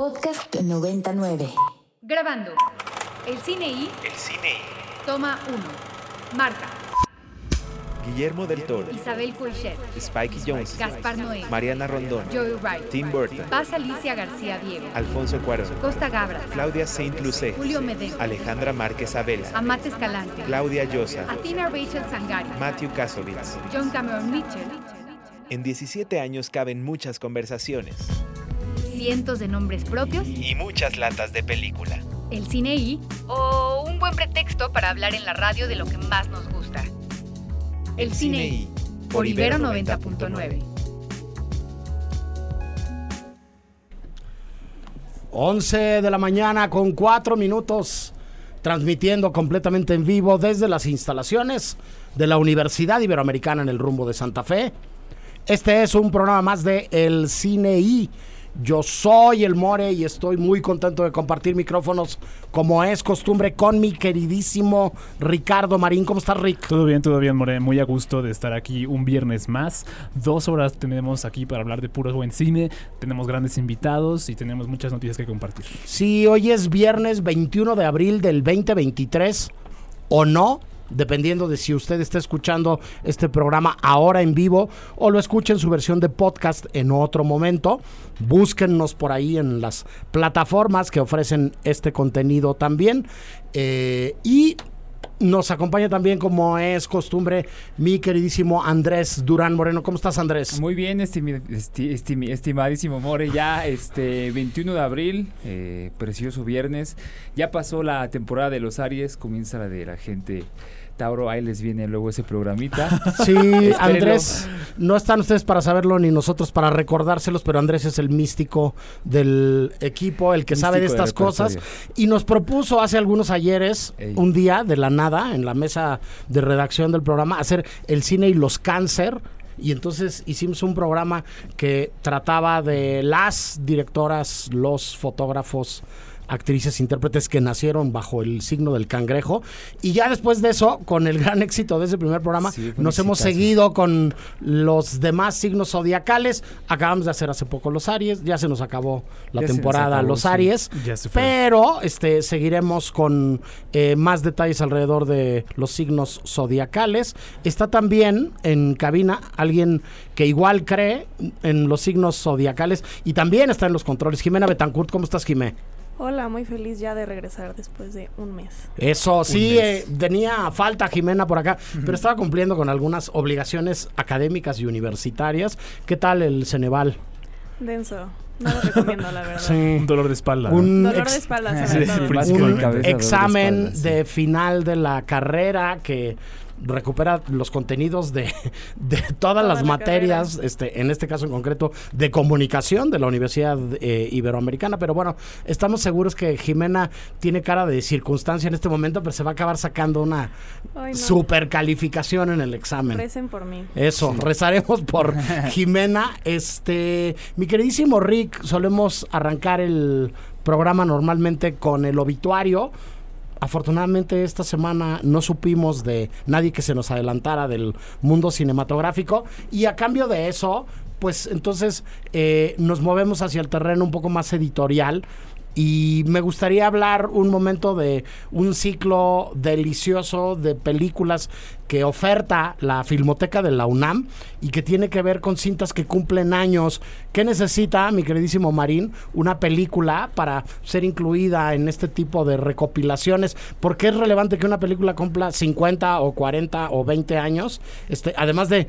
Podcast 99. Grabando. El cine y El cine y. toma 1. Marta, Guillermo del Toro, Isabel Coixet, Spike Jones, Gaspar Noé, Mariana Rondón, Joey Wright, Tim Burton, Paz Alicia García Diego, Alfonso Cuarón, Costa Gabra, Claudia Saint Lucé, Julio Medem, Alejandra Márquez Abela, Amate Escalante, Claudia Llosa, Athena Rachel Sangari, Matthew Kasovitz. John Cameron Mitchell, En 17 años caben muchas conversaciones cientos de nombres propios, y muchas latas de película. el cine y o un buen pretexto para hablar en la radio de lo que más nos gusta. El cine y por Ibero 90.9. 11 de la mañana con 4 minutos, transmitiendo completamente en vivo desde las instalaciones de la Universidad Iberoamericana en el rumbo de Santa Fe. Este es un programa más de El Cine I. Yo soy el More y estoy muy contento de compartir micrófonos como es costumbre con mi queridísimo Ricardo Marín. ¿Cómo estás, Rick? Todo bien, todo bien, More. Muy a gusto de estar aquí un viernes más. Dos horas tenemos aquí para hablar de puro buen cine. Tenemos grandes invitados y tenemos muchas noticias que compartir. Sí, hoy es viernes 21 de abril del 2023 o no, dependiendo de si usted está escuchando este programa ahora en vivo o lo escucha en su versión de podcast en otro momento. Búsquennos por ahí en las plataformas que ofrecen este contenido también. Eh, y nos acompaña también, como es costumbre, mi queridísimo Andrés Durán Moreno. ¿Cómo estás, Andrés? Muy bien, estimi- esti- estimi- estimadísimo More, ya este 21 de abril, eh, precioso viernes, ya pasó la temporada de los Aries, comienza la de la gente Tauro, ahí les viene luego ese programita. Sí, Espérenlo. Andrés, no están ustedes para saberlo ni nosotros para recordárselos, pero Andrés es el místico del equipo, el que sabe de estas cosas. Y nos propuso hace algunos ayeres, Ey. un día de la nada, en la mesa de redacción del programa, hacer el cine y los cáncer. Y entonces hicimos un programa que trataba de las directoras, los fotógrafos, actrices, intérpretes que nacieron bajo el signo del cangrejo. Y ya después de eso, con el gran éxito de ese primer programa, Sí, nos hemos seguido con los demás signos zodiacales. Acabamos de hacer hace poco los Aries, ya se nos acabó la Ya temporada acabó, los sí. Aries. Ya se fue. Pero este seguiremos con eh, más detalles alrededor de los signos zodiacales. Está también en cabina alguien que igual cree en los signos zodiacales y también está en los controles. Jimena Betancourt, ¿cómo estás, Jimé? Hola, muy feliz ya de regresar después de un mes. Eso, sí, mes. eh, tenía falta Jimena por acá, pero estaba cumpliendo con algunas obligaciones académicas y universitarias. ¿Qué tal el Ceneval? Denso. No lo recomiendo, la verdad. Un dolor de espalda. ¿no? Un Dolor de espalda, Sí, sobre sí, todo. sí, Un de cabeza, de examen espalda, sí. de final de la carrera que recupera los contenidos de, de todas Toda las la materias, este, en este caso en concreto, de comunicación de la Universidad eh, Iberoamericana. Pero bueno, estamos seguros que Jimena tiene cara de circunstancia en este momento, pero se va a acabar sacando una Ay, no. super calificación en el examen. Recen por mí. Eso, rezaremos por Jimena. Este, mi queridísimo Rick, solemos arrancar el programa normalmente con el obituario. Afortunadamente esta semana no supimos de nadie que se nos adelantara del mundo cinematográfico. Y a cambio de eso, pues entonces eh, nos movemos hacia el terreno un poco más editorial y me gustaría hablar un momento de un ciclo delicioso de películas que oferta la Filmoteca de la UNAM y que tiene que ver con cintas que cumplen años. ¿Qué necesita, mi queridísimo Marín, una película para ser incluida en este tipo de recopilaciones? ¿Por qué es relevante que una película cumpla 50 o 40 o 20 años? Este, además de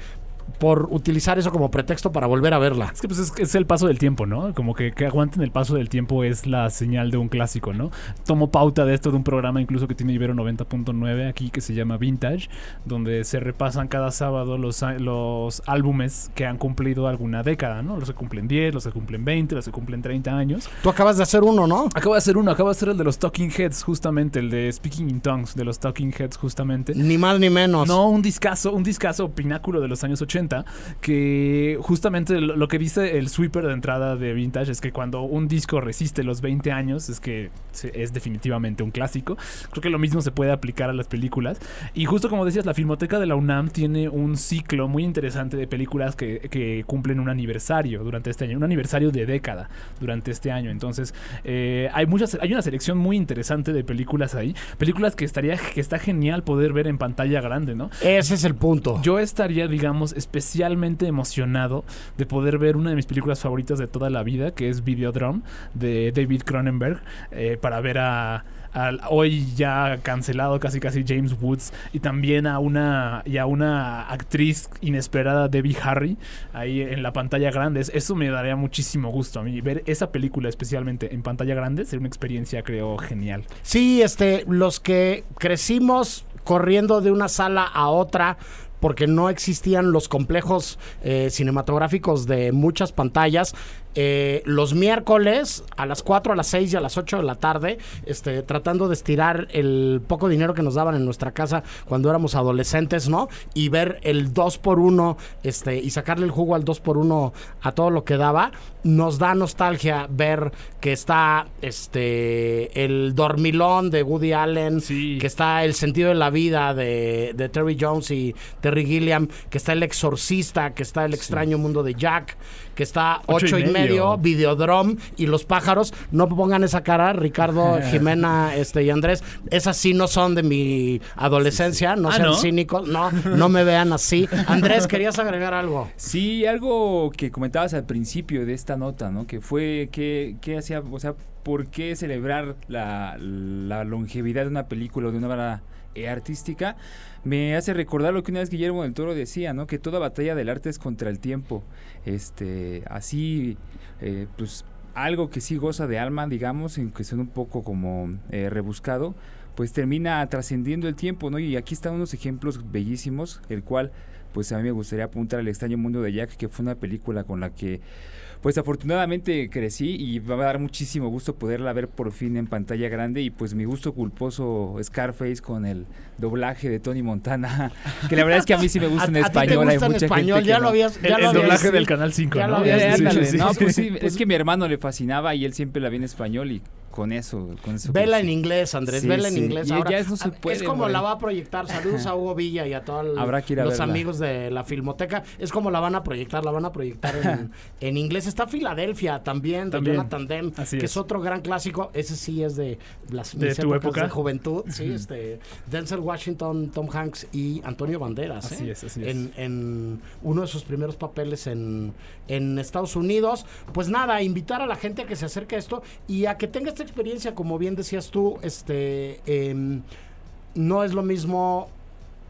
por utilizar eso como pretexto para volver a verla. Es que pues es, es el paso del tiempo, ¿no? Como que, que aguanten el paso del tiempo es la señal de un clásico, ¿no? Tomo pauta de esto de un programa incluso que tiene Ibero 90.9 aquí que se llama Vintage, donde se repasan cada sábado los, los álbumes que han cumplido alguna década, ¿no? Los que cumplen 10, los que cumplen 20, los que cumplen 30 años. Tú acabas de hacer uno, ¿no? Acabo de hacer uno, acabo de hacer el de los Talking Heads, justamente, el de Speaking in Tongues, de los Talking Heads, justamente. Ni más ni menos. No, un discazo, un discazo pináculo de los años 80. 80, que justamente lo, que dice el sweeper de entrada de Vintage es que cuando un disco resiste los 20 años es que es definitivamente un clásico. Creo que lo mismo se puede aplicar a las películas. Y justo como decías, la Filmoteca de la UNAM tiene un ciclo muy interesante de películas que, que cumplen un aniversario durante este año, un aniversario de década durante este año. Entonces, eh, hay muchas, hay una selección muy interesante de películas ahí, películas que estaría, que está genial poder ver en pantalla grande, ¿no? Ese es el punto. Yo estaría, digamos, especialmente emocionado de poder ver una de mis películas favoritas de toda la vida, que es Videodrome, de David Cronenberg, eh, para ver a hoy ya cancelado casi casi James Woods y también a una y a una actriz inesperada Debbie Harry ahí en la pantalla grande. Es- eso me daría muchísimo gusto a mí. Ver esa película especialmente en pantalla grande sería una experiencia creo genial. Sí, este, los que crecimos corriendo de una sala a otra porque no existían los complejos eh, cinematográficos de muchas pantallas. Eh, los miércoles a las 4, a las 6 y a las 8 de la tarde, este, tratando de estirar el poco dinero que nos daban en nuestra casa cuando éramos adolescentes, ¿no? Y ver el 2 por 1 este, y sacarle el jugo al 2 por 1 a todo lo que daba, nos da nostalgia ver que está este el dormilón de Woody Allen, Sí. que está el sentido de la vida de, de Terry Jones y Terry Gilliam, que está el exorcista, que está el extraño mundo de Jack, que está Ocho ocho, y y, medio, medio. Videodrome y los pájaros. No pongan esa cara, Ricardo, Jimena este, y Andrés. Esas sí no son de mi adolescencia, no Ah, sean ¿no? cínicos, no, no me vean así. Andrés, ¿querías agregar algo? Sí, algo que comentabas al principio de esta nota, ¿no? Que fue que, que hacía, o sea, ¿por qué celebrar la, la longevidad de una película o de una obra artística? Me hace recordar lo que una vez Guillermo del Toro decía, ¿no? Que toda batalla del arte es contra el tiempo. Este, así, eh, pues algo que sí goza de alma, digamos, aunque sea un poco como eh, rebuscado, pues termina trascendiendo el tiempo, ¿no? Y aquí están unos ejemplos bellísimos, el cual pues a mí me gustaría apuntar al extraño mundo de Jack, que fue una película con la que pues afortunadamente crecí y va a dar muchísimo gusto poderla ver por fin en pantalla grande y pues mi gusto culposo Scarface con el doblaje de Tony Montana, que la verdad es que a mí sí me gusta en ¿A- a ti te español, hay mucha español? gente ya lo habías el, ya el lo habías- doblaje sí. del canal 5 Ya lo ¿no? habías dicho, ándale, sí, no, sí, pues sí. sí, es que mi hermano le fascinaba y él siempre la vi en español y con eso, con eso Vela en inglés, Andrés, Sí, vela en sí. inglés. Ahora. ya eso se Ah, puede, es como la va a proyectar. Saludos a Hugo Villa y a todos a los amigos de la Filmoteca. Es como la van a proyectar, la van a proyectar en, en inglés. Está Filadelfia también, de También. Jonathan Demme, Así que es. es otro gran clásico. Ese sí es de las ¿De mis tu épocas época? de juventud. Sí, este, Denzel Washington, Tom Hanks y Antonio Banderas. Así ¿eh? es, así es. En, en uno de sus primeros papeles en, en Estados Unidos. Pues nada, invitar a la gente a que se acerque a esto y a que tenga experiencia, como bien decías tú, este em, no es lo mismo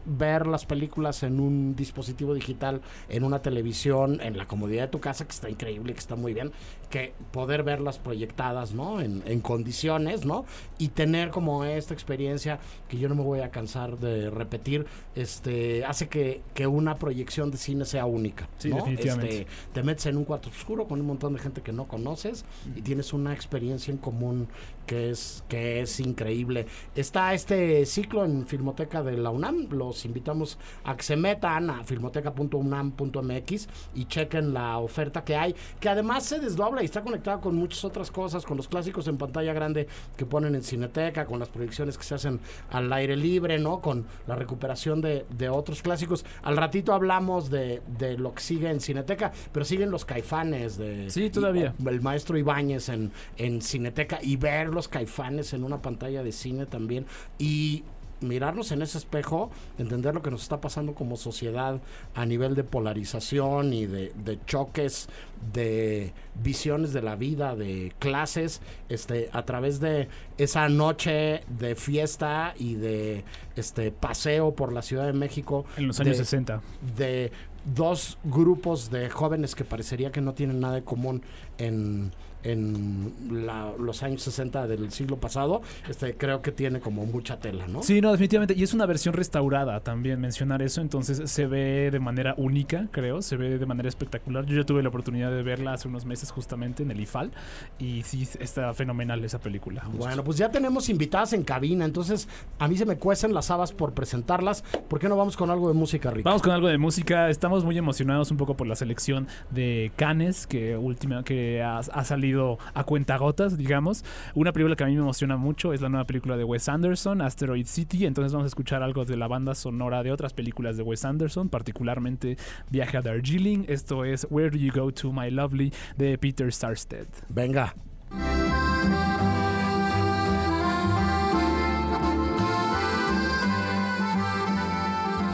ver las películas en un dispositivo digital, en una televisión, en la comodidad de tu casa, que está increíble, que está muy bien, que poder verlas proyectadas, ¿no? En, en condiciones, ¿no? Y tener como esta experiencia que yo no me voy a cansar de repetir, este, hace que, que una proyección de cine sea única, Sí, ¿no? definitivamente. Este, te metes en un cuarto oscuro con un montón de gente que no conoces y tienes una experiencia en común que es que es increíble. Está este ciclo en Filmoteca de la UNAM, los invitamos a que se metan a filmoteca.unam.mx y chequen la oferta que hay, que además se desdobla y está conectada con muchas otras cosas, con los clásicos en pantalla grande que ponen en Cineteca, con las proyecciones que se hacen al aire libre, ¿no? Con la recuperación de, de otros clásicos. Al ratito hablamos de, de lo que sigue en Cineteca, pero siguen los caifanes de Sí, todavía. el maestro Ibáñez en, en Cineteca y ver los caifanes en una pantalla de cine también y mirarnos en ese espejo, entender lo que nos está pasando como sociedad a nivel de polarización y de, de choques, de visiones de la vida, de clases, este, a través de esa noche de fiesta y de este paseo por la Ciudad de México. En los años de- 60. de dos grupos de jóvenes que parecería que no tienen nada en común en, en la- los años 60 del siglo pasado, este creo que tiene como mucha tela, ¿no? Sí, no, definitivamente. Y es una versión restaurada también mencionar eso. Entonces se ve de manera única, creo. Se ve de manera espectacular. Yo ya tuve la oportunidad de verla hace unos meses justamente en el IFAL. Y sí, está fenomenal esa película. justo. Bueno, pues ya tenemos invitadas en cabina, entonces a mí se me cuecen las habas por presentarlas. ¿Por qué no vamos con algo de música, Rick? Vamos con algo de música. Estamos muy emocionados un poco por la selección de Cannes, que última que ha, ha salido a cuentagotas, digamos. Una película que a mí me emociona mucho es la nueva película de Wes Anderson, Asteroid City. Entonces vamos a escuchar algo de la banda sonora de otras películas de Wes Anderson, particularmente Viaje a Darjeeling. Esto es Where Do You Go to My Lovely de Peter Sarsted. Venga.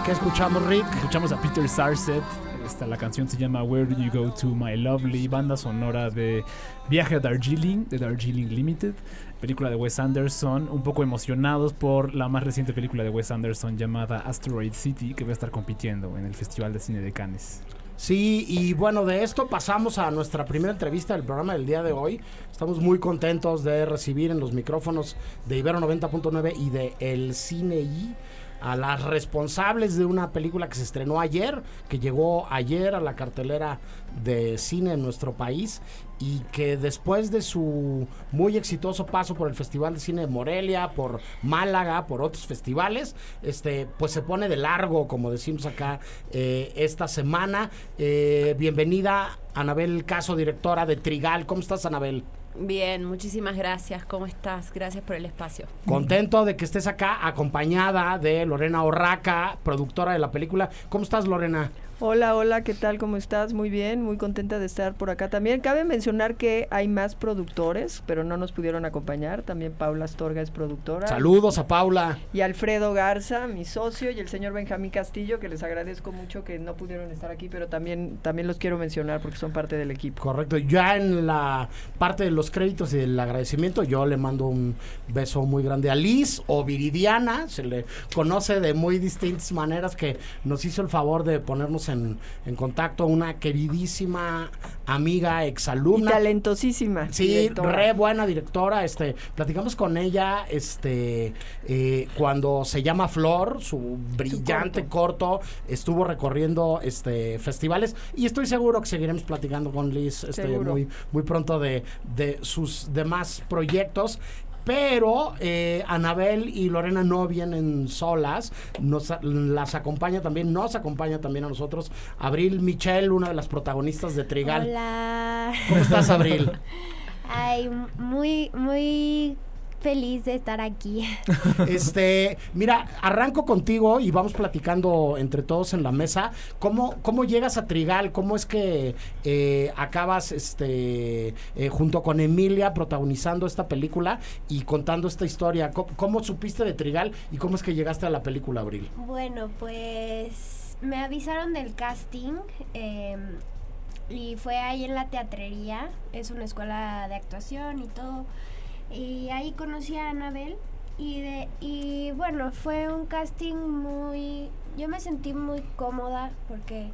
¿Qué escuchamos, Rick? Escuchamos a Peter Sarset. La canción se llama Where Do You Go to My Lovely, banda sonora de Viaje a Darjeeling, de Darjeeling Limited, película de Wes Anderson. Un poco emocionados por la más reciente película de Wes Anderson llamada Asteroid City, que va a estar compitiendo en el Festival de Cine de Cannes. Sí, y bueno, de esto pasamos a nuestra primera entrevista del programa del día de hoy. Estamos muy contentos de recibir en los micrófonos de Ibero 90.9 y de El Cine I a las responsables de una película que se estrenó ayer, que llegó ayer a la cartelera de cine en nuestro país y que después de su muy exitoso paso por el Festival de Cine de Morelia, por Málaga, por otros festivales, este, pues se pone de largo, como decimos acá, eh, esta semana. Eh, bienvenida, Anabel Caso, directora de Trigal. ¿Cómo estás, Anabel? Bien, muchísimas gracias. ¿Cómo estás? Gracias por el espacio. Contento de que estés acá, acompañada de Lorena Orraca, productora de la película. ¿Cómo estás, Lorena? Hola, hola, ¿qué tal? ¿Cómo estás? Muy bien, muy contenta de estar por acá también. Cabe mencionar que hay más productores, pero no nos pudieron acompañar. También Paula Astorga es productora. Saludos a Paula. Y Alfredo Garza, mi socio, y el señor Benjamín Castillo, que les agradezco mucho que no pudieron estar aquí, pero también, también los quiero mencionar porque son parte del equipo. Correcto. Ya en la parte de los créditos y del agradecimiento, yo le mando un beso muy grande a Liz o Viridiana, se le conoce de muy distintas maneras que nos hizo el favor de ponernos en, en contacto una queridísima amiga, Y exalumna. talentosísima. Sí, directora. re buena directora. Este, platicamos con ella, este, eh, cuando se llama Flor, su brillante corto. estuvo recorriendo, este, festivales y estoy seguro que seguiremos platicando con Liz, este, muy, muy pronto de, de sus demás proyectos. Pero eh, Anabel y Lorena no vienen solas, nos, las acompaña también, nos acompaña también a nosotros Abril Michel, una de las protagonistas de Trigal. Hola. ¿Cómo estás, Abril? Ay, muy, muy feliz de estar aquí. Este, mira, arranco contigo y vamos platicando entre todos en la mesa. ¿Cómo, cómo llegas a Trigal? ¿Cómo es que eh, acabas este, eh, junto con Emilia protagonizando esta película y contando esta historia? ¿Cómo, cómo supiste de Trigal y cómo es que llegaste a la película, Abril? Bueno, pues me avisaron del casting eh, y fue ahí en la teatrería. Es una escuela de actuación y todo. Y ahí conocí a Anabel y, de, y bueno, fue un casting muy... Yo me sentí muy cómoda porque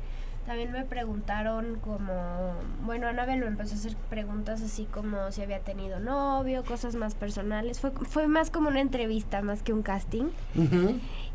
también me preguntaron como... Bueno, Anabel me empezó a hacer preguntas así como si había tenido novio, cosas más personales. Fue, fue más como una entrevista más que un casting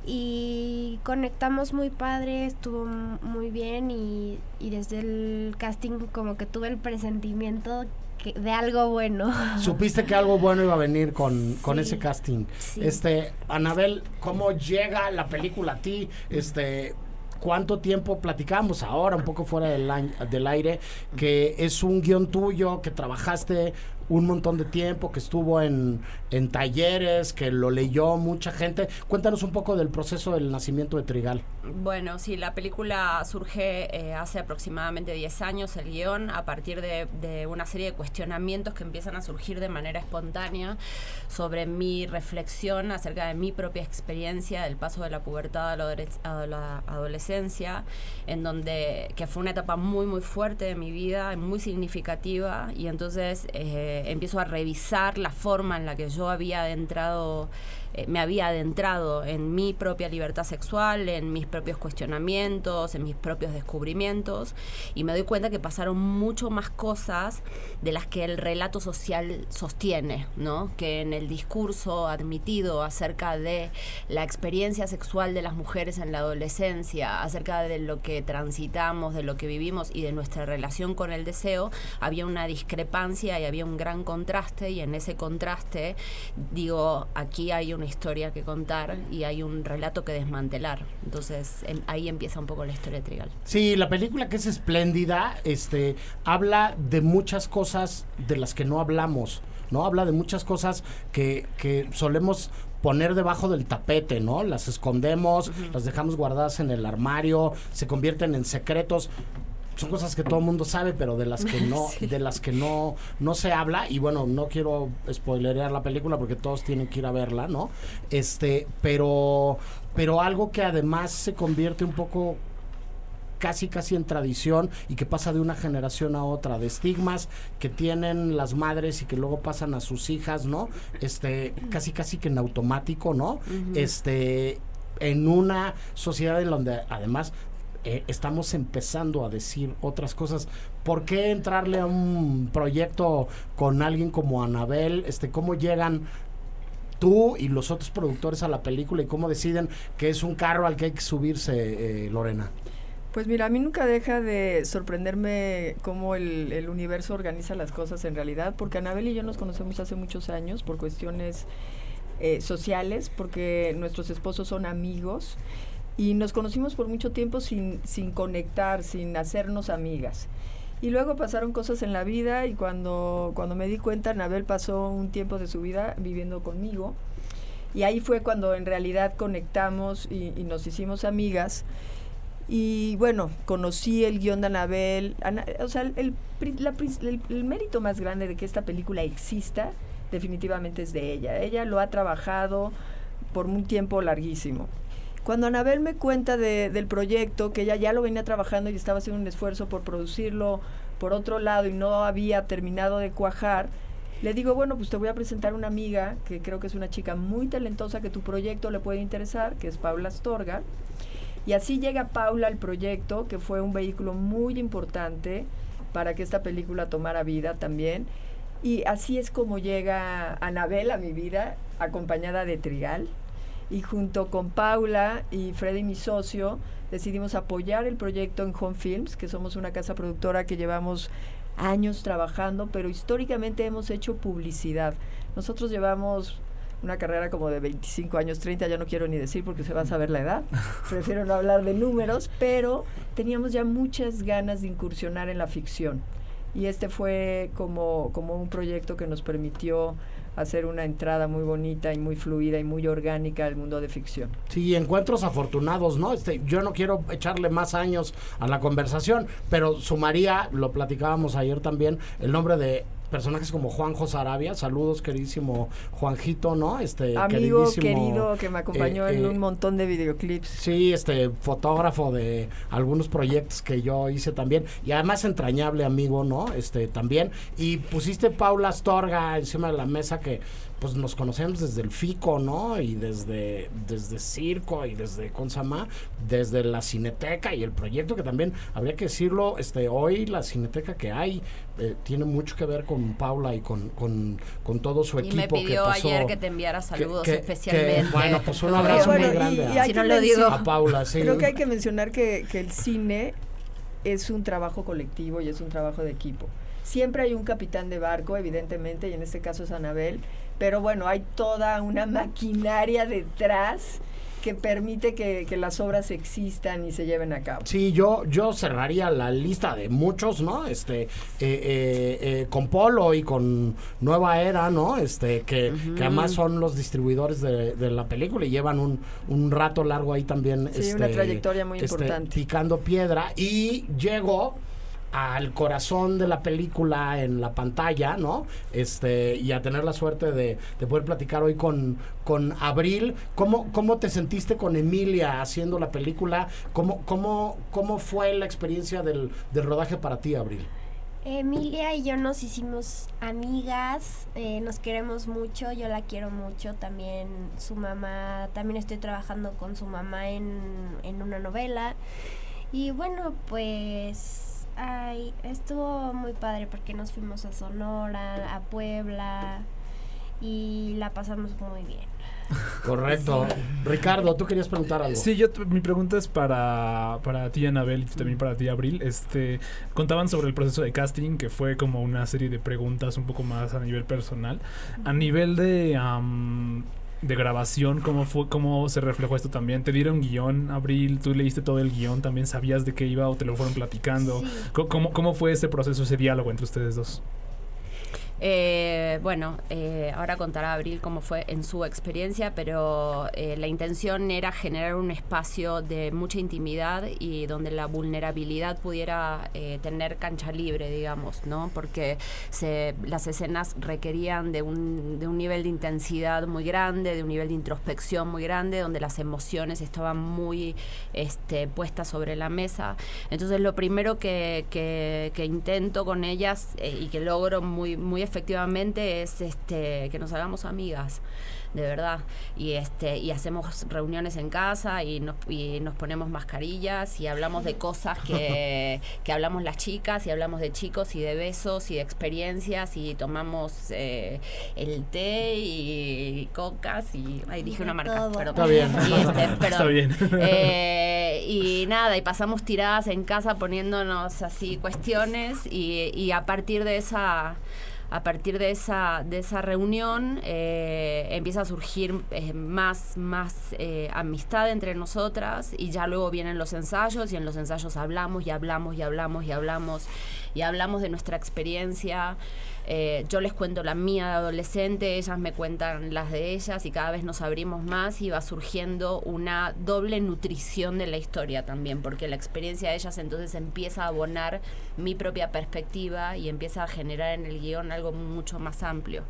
y conectamos muy padre, estuvo muy bien y, y desde el casting como que tuve el presentimiento que- de algo bueno. Supiste que algo bueno iba a venir con, con ese casting. Sí. Este, Anabel, ¿cómo llega la película a ti? Este, ¿cuánto tiempo platicamos ahora, un poco fuera del, del aire, que es un guion tuyo, que trabajaste un montón de tiempo, que estuvo en, en talleres, que lo leyó mucha gente? Cuéntanos un poco del proceso del nacimiento de Trigal. Bueno, sí, la película surge eh, hace aproximadamente 10 años, el guion, a partir de, de una serie de cuestionamientos que empiezan a surgir de manera espontánea sobre mi reflexión acerca de mi propia experiencia del paso de la pubertad a la, adolescencia, en donde, que fue una etapa muy, muy fuerte de mi vida, muy significativa, y entonces eh, empiezo a revisar la forma en la que yo había adentrado eh, me había adentrado en mi propia libertad sexual, en mis propios cuestionamientos, en mis propios descubrimientos, y me doy cuenta que pasaron mucho más cosas de las que el relato social sostiene, ¿no? Que en el discurso admitido acerca de la experiencia sexual de las mujeres en la adolescencia, acerca de lo que transitamos, de lo que vivimos y de nuestra relación con el deseo, había una discrepancia y había un gran contraste y en ese contraste digo, aquí hay una historia que contar y hay un relato que desmantelar. Entonces em- ahí empieza un poco la historia de Trigal. Sí, la película que es espléndida, este, habla de muchas cosas de las que no hablamos, ¿no? Habla de muchas cosas que, que solemos poner debajo del tapete, ¿no? Las escondemos, las dejamos guardadas en el armario, se convierten en secretos. Son cosas que todo el mundo sabe, pero de las que no, Sí. de las que no, no se habla. Y bueno, no quiero spoilerear la película porque todos tienen que ir a verla, ¿no? Este, pero, pero algo que además se convierte un poco casi casi en tradición y que pasa de una generación a otra, de estigmas que tienen las madres y que luego pasan a sus hijas, ¿no? Este, casi casi que en automático, ¿no? Este, en una sociedad en donde además eh, estamos empezando a decir otras cosas. ¿Por qué entrarle a un proyecto con alguien como Anabel? Este, ¿cómo llegan tú y los otros productores a la película y cómo deciden que es un carro al que hay que subirse, eh, Lorena? Pues mira, a mí nunca deja de sorprenderme cómo el, el universo organiza las cosas en realidad, porque Anabel y yo nos conocemos hace muchos años por cuestiones eh, sociales, porque nuestros esposos son amigos y nos conocimos por mucho tiempo sin, sin conectar, sin hacernos amigas. Y luego pasaron cosas en la vida y cuando, cuando me di cuenta, Anabel pasó un tiempo de su vida viviendo conmigo. Y ahí fue cuando en realidad conectamos y, nos hicimos amigas. Y bueno, conocí el guion de Anabel. Ana- o sea, el- el mérito más grande de que esta película exista definitivamente es de ella. Ella lo ha trabajado por un tiempo larguísimo. Cuando Anabel me cuenta de- del proyecto, que ella ya lo venía trabajando y estaba haciendo un esfuerzo por producirlo por otro lado y no había terminado de cuajar, le digo, bueno, pues te voy a presentar una amiga que creo que es una chica muy talentosa que tu proyecto le puede interesar, que es Paula Astorga. Y así llega Paula al proyecto, que fue un vehículo muy importante para que esta película tomara vida también. Y así es como llega Anabel a mi vida, acompañada de Trigal. Y junto con Paula y Freddy, mi socio, decidimos apoyar el proyecto en Home Films, que somos una casa productora que llevamos años trabajando, pero históricamente hemos hecho publicidad. Nosotros llevamos una carrera como de 25 años, 30, ya no quiero ni decir porque se va a saber la edad, prefiero no hablar de números, pero teníamos ya muchas ganas de incursionar en la ficción. Y este fue como, como un proyecto que nos permitió hacer una entrada muy bonita y muy fluida y muy orgánica al mundo de ficción. Sí, encuentros afortunados, ¿no? Este, yo no quiero echarle más años a la conversación, pero sumaría, lo platicábamos ayer también, el nombre de personajes como Juanjo Sarabia, saludos queridísimo Juanjito, ¿no? Este Amigo querido que me acompañó eh, en eh, un montón de videoclips. Sí, este fotógrafo de algunos proyectos que yo hice también y además entrañable amigo, ¿no? Este también y pusiste Paula Astorga encima de la mesa que pues nos conocemos desde el FICO, ¿no? Y desde desde circo y desde Consama, desde la Cineteca y el proyecto que también habría que decirlo, este hoy la Cineteca que hay eh, tiene mucho que ver con Paula y con, con, con todo su Y equipo me que pidió pasó. ayer que te enviara saludos que- que- especialmente. bueno, pues un abrazo bueno, muy y- grande y a- hay Si no que lo digo. a Paula, sí. Creo que hay que mencionar que, que el cine es un trabajo colectivo y es un trabajo de equipo. Siempre hay un capitán de barco, evidentemente, y en este caso es Anabel, pero bueno, hay toda una maquinaria detrás que permite que, que las obras existan y se lleven a cabo. Sí, yo, yo cerraría la lista de muchos, ¿no? Este, eh, eh, eh, con Polo y con Nueva Era, ¿no? Este, que, que además son los distribuidores de, de la película y llevan un, un rato largo ahí también. Sí, este, una trayectoria muy este, importante. Picando piedra. Y llegó al corazón de la película en la pantalla, ¿no? Este, y a tener la suerte de, de poder platicar hoy con, con Abril. ¿Cómo, ¿Cómo te sentiste con Emilia haciendo la película? ¿Cómo, cómo, cómo fue la experiencia del, del rodaje para ti, Abril? Emilia y yo nos hicimos amigas, eh, nos queremos mucho, yo la quiero mucho, también su mamá, también estoy trabajando con su mamá en, en una novela. Y bueno, pues ay, estuvo muy padre porque nos fuimos a Sonora, a Puebla y la pasamos muy bien. Correcto. Ricardo, tú querías preguntar algo. Sí, yo mi pregunta es para, para ti, Anabel, y también para ti, Abril. Este, contaban sobre el proceso de casting, que fue como una serie de preguntas un poco más a nivel personal. A nivel de, de grabación, ¿cómo, fue, ¿cómo se reflejó esto también? ¿Te dieron guion, Abril? ¿Tú leíste todo el guion? ¿También sabías de qué iba o te lo fueron platicando? Sí. ¿Cómo, cómo fue ese proceso, ese diálogo entre ustedes dos? Eh, bueno, eh, ahora contará Abril cómo fue en su experiencia, pero eh, la intención era generar un espacio de mucha intimidad y donde la vulnerabilidad pudiera tener cancha libre, digamos, ¿no? Porque se, las escenas requerían de un, de un nivel de intensidad muy grande, de un nivel de introspección muy grande, donde las emociones estaban muy este, puestas sobre la mesa. Entonces lo primero que, que- intento con ellas y que logro muy, muy efectivamente es este, que nos hagamos amigas de verdad y este y hacemos reuniones en casa y nos, y nos ponemos mascarillas y hablamos de cosas que, que hablamos las chicas y hablamos de chicos y de besos y de experiencias y tomamos eh, el té y, cocas y ay, dije una marca todo. perdón. Está bien. Y, este, Está bien. Eh, y nada, y pasamos tiradas en casa poniéndonos así cuestiones y, y a partir de esa a partir de esa de esa reunión eh, empieza a surgir eh, más más eh, amistad entre nosotras y ya luego vienen los ensayos y en los ensayos hablamos y hablamos y hablamos y hablamos y hablamos de nuestra experiencia eh, yo les cuento la mía de adolescente, ellas me cuentan las de ellas y cada vez nos abrimos más y va surgiendo una doble nutrición de la historia también, porque la experiencia de ellas entonces empieza a abonar mi propia perspectiva y empieza a generar en el guion algo mucho más amplio.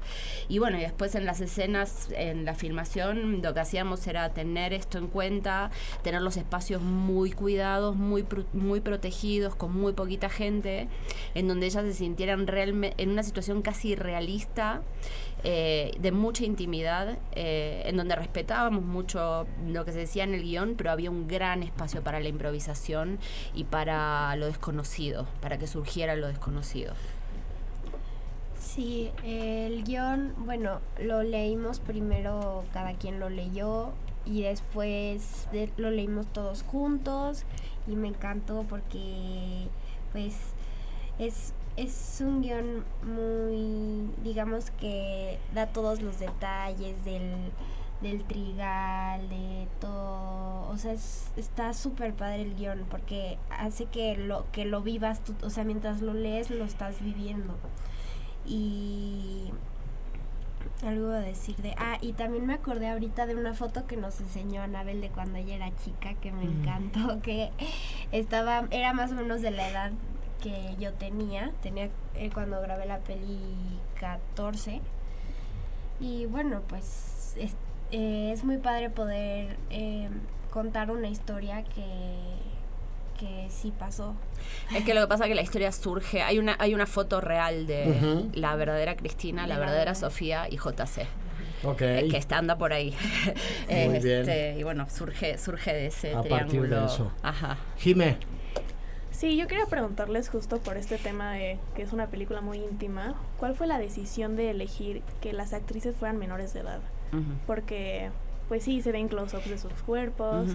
Y bueno, y después en las escenas, en la filmación, lo que hacíamos era tener esto en cuenta, tener los espacios muy cuidados, muy, muy protegidos, con muy poquita gente, en donde ellas se sintieran realmente en una situación casi realista, eh, de mucha intimidad, eh, en donde respetábamos mucho lo que se decía en el guion, pero había un gran espacio para la improvisación y para lo desconocido, para que surgiera lo desconocido. Sí, el guion, bueno, lo leímos primero, cada quien lo leyó y después de- lo leímos todos juntos y me encantó porque pues es, es un guion muy, digamos que da todos los detalles del, del trigal, de todo, o sea, es- está súper padre el guion porque hace que lo, que lo vivas tú, o sea, mientras lo lees lo estás viviendo. Y algo a decir de... Ah, y también me acordé ahorita de una foto que nos enseñó Anabel de cuando ella era chica, que me encantó, que estaba, era más o menos de la edad que yo tenía, tenía eh, cuando grabé la peli 14. Y bueno, pues es, eh, es muy padre poder eh, contar una historia que, que sí pasó. Es que lo que pasa es que la historia surge, hay una, hay una foto real de Ujú. la verdadera Cristina, la la verdadera verdadera. Sofía y JC. Ok. eh, que está anda por ahí. Muy bien. Este, Y bueno, surge, surge de ese A partir de triángulo. eso. Ajá. Jime. Sí, yo quería preguntarles justo por este tema de que es una película muy íntima, ¿cuál fue la decisión de elegir que las actrices fueran menores de edad? Porque, pues sí, se ven close-ups de sus cuerpos.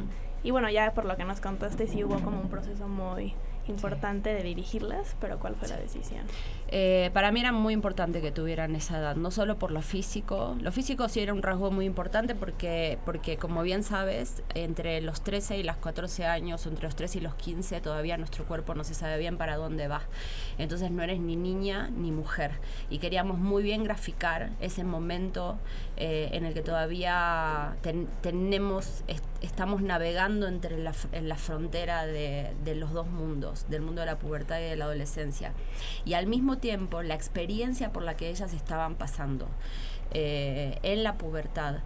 Y bueno, ya por lo que nos contaste, sí hubo como un proceso muy importante de dirigirlas, pero ¿cuál fue la decisión? Eh, para mí era muy importante que tuvieran esa edad, no solo por lo físico. Lo físico sí era un rasgo muy importante porque, porque como bien sabes, entre los 13 y los 14 años, o entre los 13 y los 15, todavía nuestro cuerpo no se sabe bien para dónde va. Entonces no eres ni niña ni mujer. Y queríamos muy bien graficar ese momento eh, en el que todavía ten- tenemos, est- estamos navegando entre la, en frontera de, de los dos mundos, del mundo de la pubertad y de la adolescencia. Y al mismo tiempo la experiencia por la que ellas estaban pasando eh, en la pubertad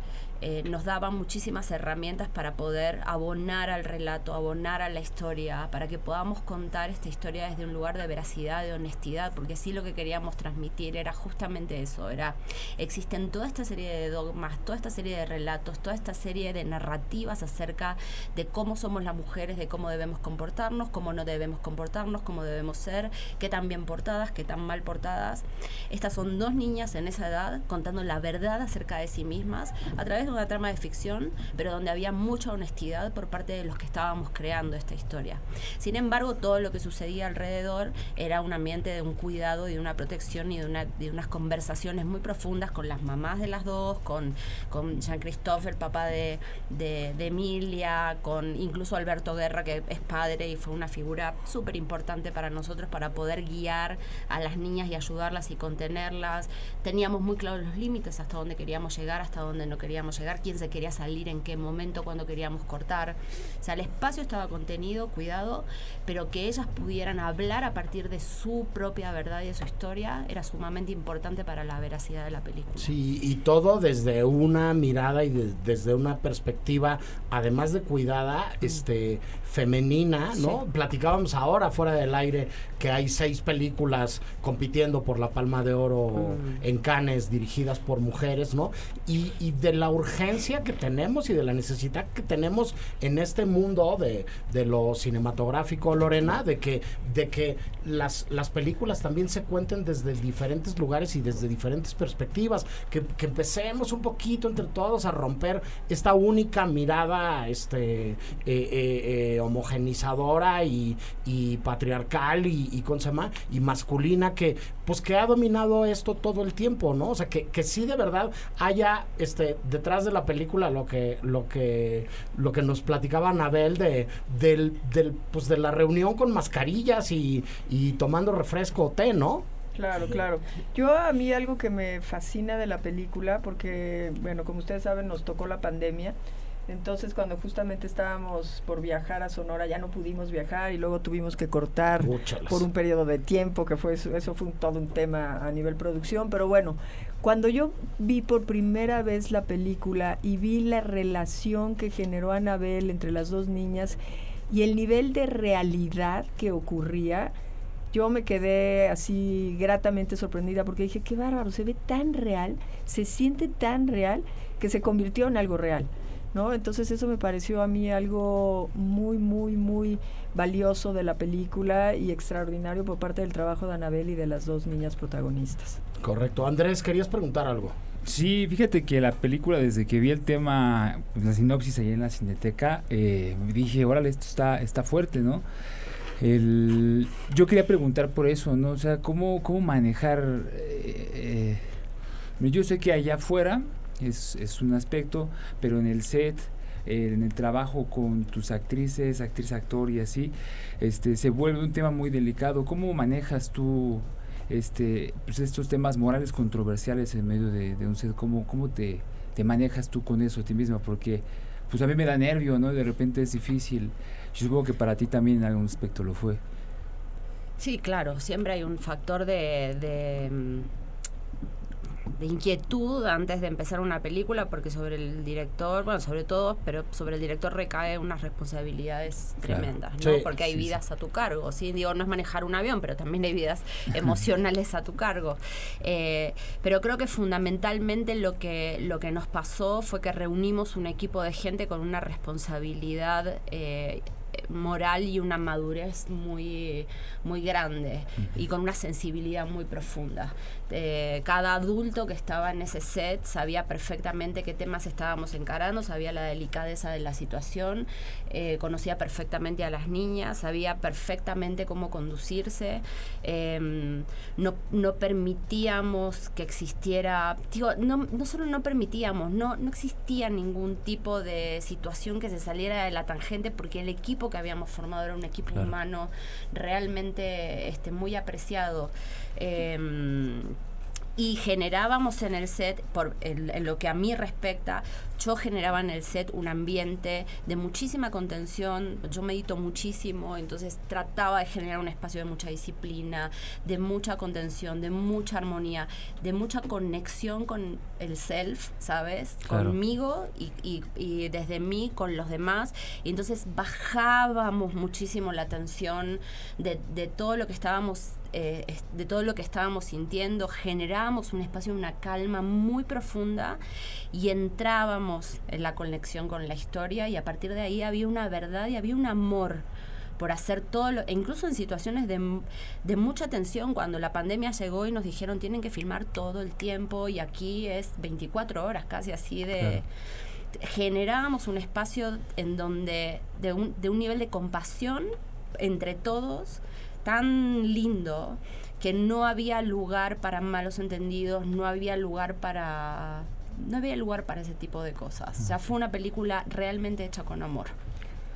eh, nos daba muchísimas herramientas para poder abonar al relato, abonar a la historia, para que podamos contar esta historia desde un lugar de veracidad, de honestidad, porque sí lo que queríamos transmitir era justamente eso, era existen toda esta serie de dogmas, toda esta serie de relatos, toda esta serie de narrativas acerca de cómo somos las mujeres, de cómo debemos comportarnos, cómo no debemos comportarnos, cómo debemos ser, qué tan bien portadas, qué tan mal portadas. Estas son dos niñas en esa edad contando la verdad acerca de sí mismas a través de una trama de ficción, pero donde había mucha honestidad por parte de los que estábamos creando esta historia. Sin embargo, todo lo que sucedía alrededor era un ambiente de un cuidado y de una protección y de, una, de unas conversaciones muy profundas con las mamás de las dos, con, con Jean-Christophe, el papá de, de, de Emilia, con incluso Alberto Guerra, que es padre y fue una figura súper importante para nosotros para poder guiar a las niñas y ayudarlas y contenerlas. Teníamos muy claros los límites hasta dónde queríamos llegar, hasta dónde no queríamos llegar, quién se quería salir, en qué momento, cuando queríamos cortar. O sea, el espacio estaba contenido, cuidado, pero que ellas pudieran hablar a partir de su propia verdad y de su historia era sumamente importante para la veracidad de la película. Sí, y todo desde una mirada y de- desde una perspectiva, además de cuidada, este femenina, ¿no? Platicábamos ahora fuera del aire que hay seis películas compitiendo por la Palma de Oro en Cannes dirigidas por mujeres, ¿no? Y, y de la urgencia que tenemos y de la necesidad que tenemos en este mundo de, de lo cinematográfico, Lorena, de que, de que las, las películas también se cuenten desde diferentes lugares y desde diferentes perspectivas, que, que empecemos un poquito entre todos a romper esta única mirada este, eh, eh, eh, homogenizadora y, y patriarcal y, y, ¿cómo se llama? y masculina que pues que ha dominado esto todo el tiempo, ¿no? O sea, que, que sí de verdad haya este detrás de la película lo que lo que lo que nos platicaba Anabel de del, del pues de la reunión con mascarillas y, y tomando refresco o té, ¿no? Claro, claro. Yo a mí algo que me fascina de la película, porque, bueno, como ustedes saben, nos tocó la pandemia. Entonces, cuando justamente estábamos por viajar a Sonora, ya no pudimos viajar y luego tuvimos que cortar por un periodo de tiempo, que fue eso, eso fue un- todo un tema a nivel producción. Pero bueno, cuando yo vi por primera vez la película y vi la relación que generó Anabel entre las dos niñas y el nivel de realidad que ocurría, yo me quedé así gratamente sorprendida porque dije, qué bárbaro, se ve tan real, se siente tan real que se convirtió en algo real. ¿No? Entonces eso me pareció a mí algo muy, muy, muy valioso de la película y extraordinario por parte del trabajo de Anabel y de las dos niñas protagonistas. Correcto. Andrés, querías preguntar algo. Sí, fíjate que la película, desde que vi el tema, pues, la sinopsis ahí en la cineteca, eh, dije, órale, esto está, está fuerte, ¿no? El, yo quería preguntar por eso, ¿no? O sea, ¿cómo, cómo manejar... eh, eh, yo sé que allá afuera es, es un aspecto, pero en el set, eh, en el trabajo con tus actrices, actriz, actor y así, este, se vuelve un tema muy delicado. ¿Cómo manejas tú este, pues estos temas morales controversiales en medio de, un set? ¿Cómo, cómo te, te manejas tú con eso a ti misma? Porque pues a mí me da nervio, ¿no? De repente es difícil. Yo supongo que para ti también en algún aspecto lo fue. Sí, claro, siempre hay un factor de, de, mm, de inquietud antes de empezar una película, porque sobre el director, bueno, sobre todo, pero sobre el director recae unas responsabilidades Claro. tremendas, ¿no? Sí, porque hay sí, sí. vidas a tu cargo, ¿sí? Digo, no es manejar un avión, pero también hay vidas emocionales a tu cargo. Eh, pero creo que fundamentalmente lo que, lo que nos pasó fue que reunimos un equipo de gente con una responsabilidad eh, moral y una madurez muy, muy grande y con una sensibilidad muy profunda. Eh, cada adulto que estaba en ese set sabía perfectamente qué temas estábamos encarando, sabía la delicadeza de la situación, eh, conocía perfectamente a las niñas, sabía perfectamente cómo conducirse. eh, no, no permitíamos que existiera, digo, no, no solo no permitíamos, no, no existía ningún tipo de situación que se saliera de la tangente porque el equipo que habíamos formado era un equipo Claro. humano realmente este, muy apreciado. Eh, y generábamos en el set, por en, en lo que a mí respecta, yo generaba en el set un ambiente de muchísima contención, yo medito muchísimo, entonces trataba de generar un espacio de mucha disciplina, de mucha contención, de mucha armonía, de mucha conexión con el self, ¿sabes? Claro. Conmigo y, y- y desde mí con los demás. Y entonces bajábamos muchísimo la tensión de, de todo lo que estábamos eh, de todo lo que estábamos sintiendo, generábamos un espacio, una calma muy profunda y entrábamos la conexión con la historia y a partir de ahí había una verdad y había un amor por hacer todo lo, e incluso en situaciones de, de mucha tensión, cuando la pandemia llegó y nos dijeron tienen que filmar todo el tiempo y aquí es 24 horas casi así de... Generábamos un espacio en donde de un, de un nivel de compasión entre todos tan lindo que no había lugar para malos entendidos, no había lugar para no había lugar para ese tipo de cosas. O sea, fue una película realmente hecha con amor.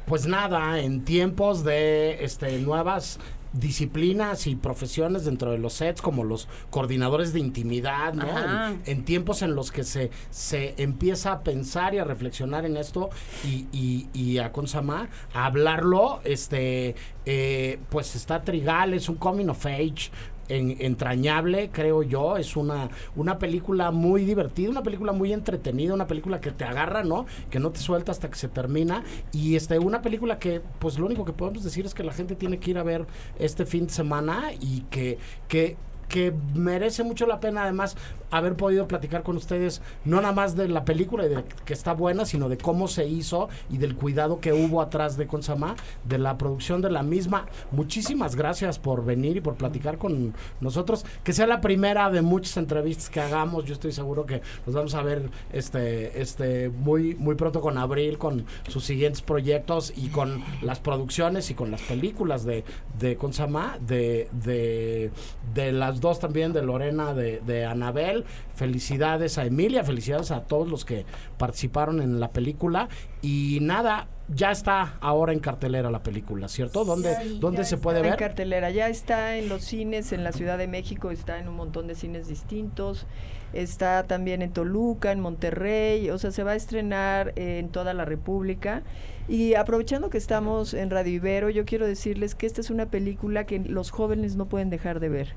Pues nada, en tiempos de este nuevas disciplinas y profesiones dentro de los sets como los coordinadores de intimidad, ¿no? En, en tiempos en los que se, se empieza a pensar y a reflexionar en esto y, y, y a Consama, a hablarlo, este, eh, pues está Trigal, es un coming of age, en- entrañable, creo yo. Es una, una película muy divertida, una película muy entretenida, una película que te agarra, ¿no? Que no te suelta hasta que se termina. Y este, una película que, pues lo único que podemos decir es que la gente tiene que ir a ver este fin de semana y que, que que merece mucho la pena además haber podido platicar con ustedes no nada más de la película y de que está buena, sino de cómo se hizo y del cuidado que hubo atrás de Consama, de la producción de la misma. Muchísimas gracias por venir y por platicar con nosotros. Que sea la primera de muchas entrevistas que hagamos. Yo estoy seguro que nos vamos a ver este, este muy, muy pronto con Abril, con sus siguientes proyectos y con las producciones y con las películas de, de de, de, de las dos también, de Lorena, de, de Anabel. Felicidades a Emilia, felicidades a todos los que participaron en la película. Y nada, ya está ahora en cartelera la película, ¿cierto? ¿Dónde, Sí, ¿dónde ya se está puede En ver? cartelera, ya está en los cines en la Ciudad de México, está en un montón de cines distintos, está también en Toluca, en Monterrey, o sea, se va a estrenar en toda la República. Y aprovechando que estamos en Radio Ibero, yo quiero decirles que esta es una película que los jóvenes no pueden dejar de ver.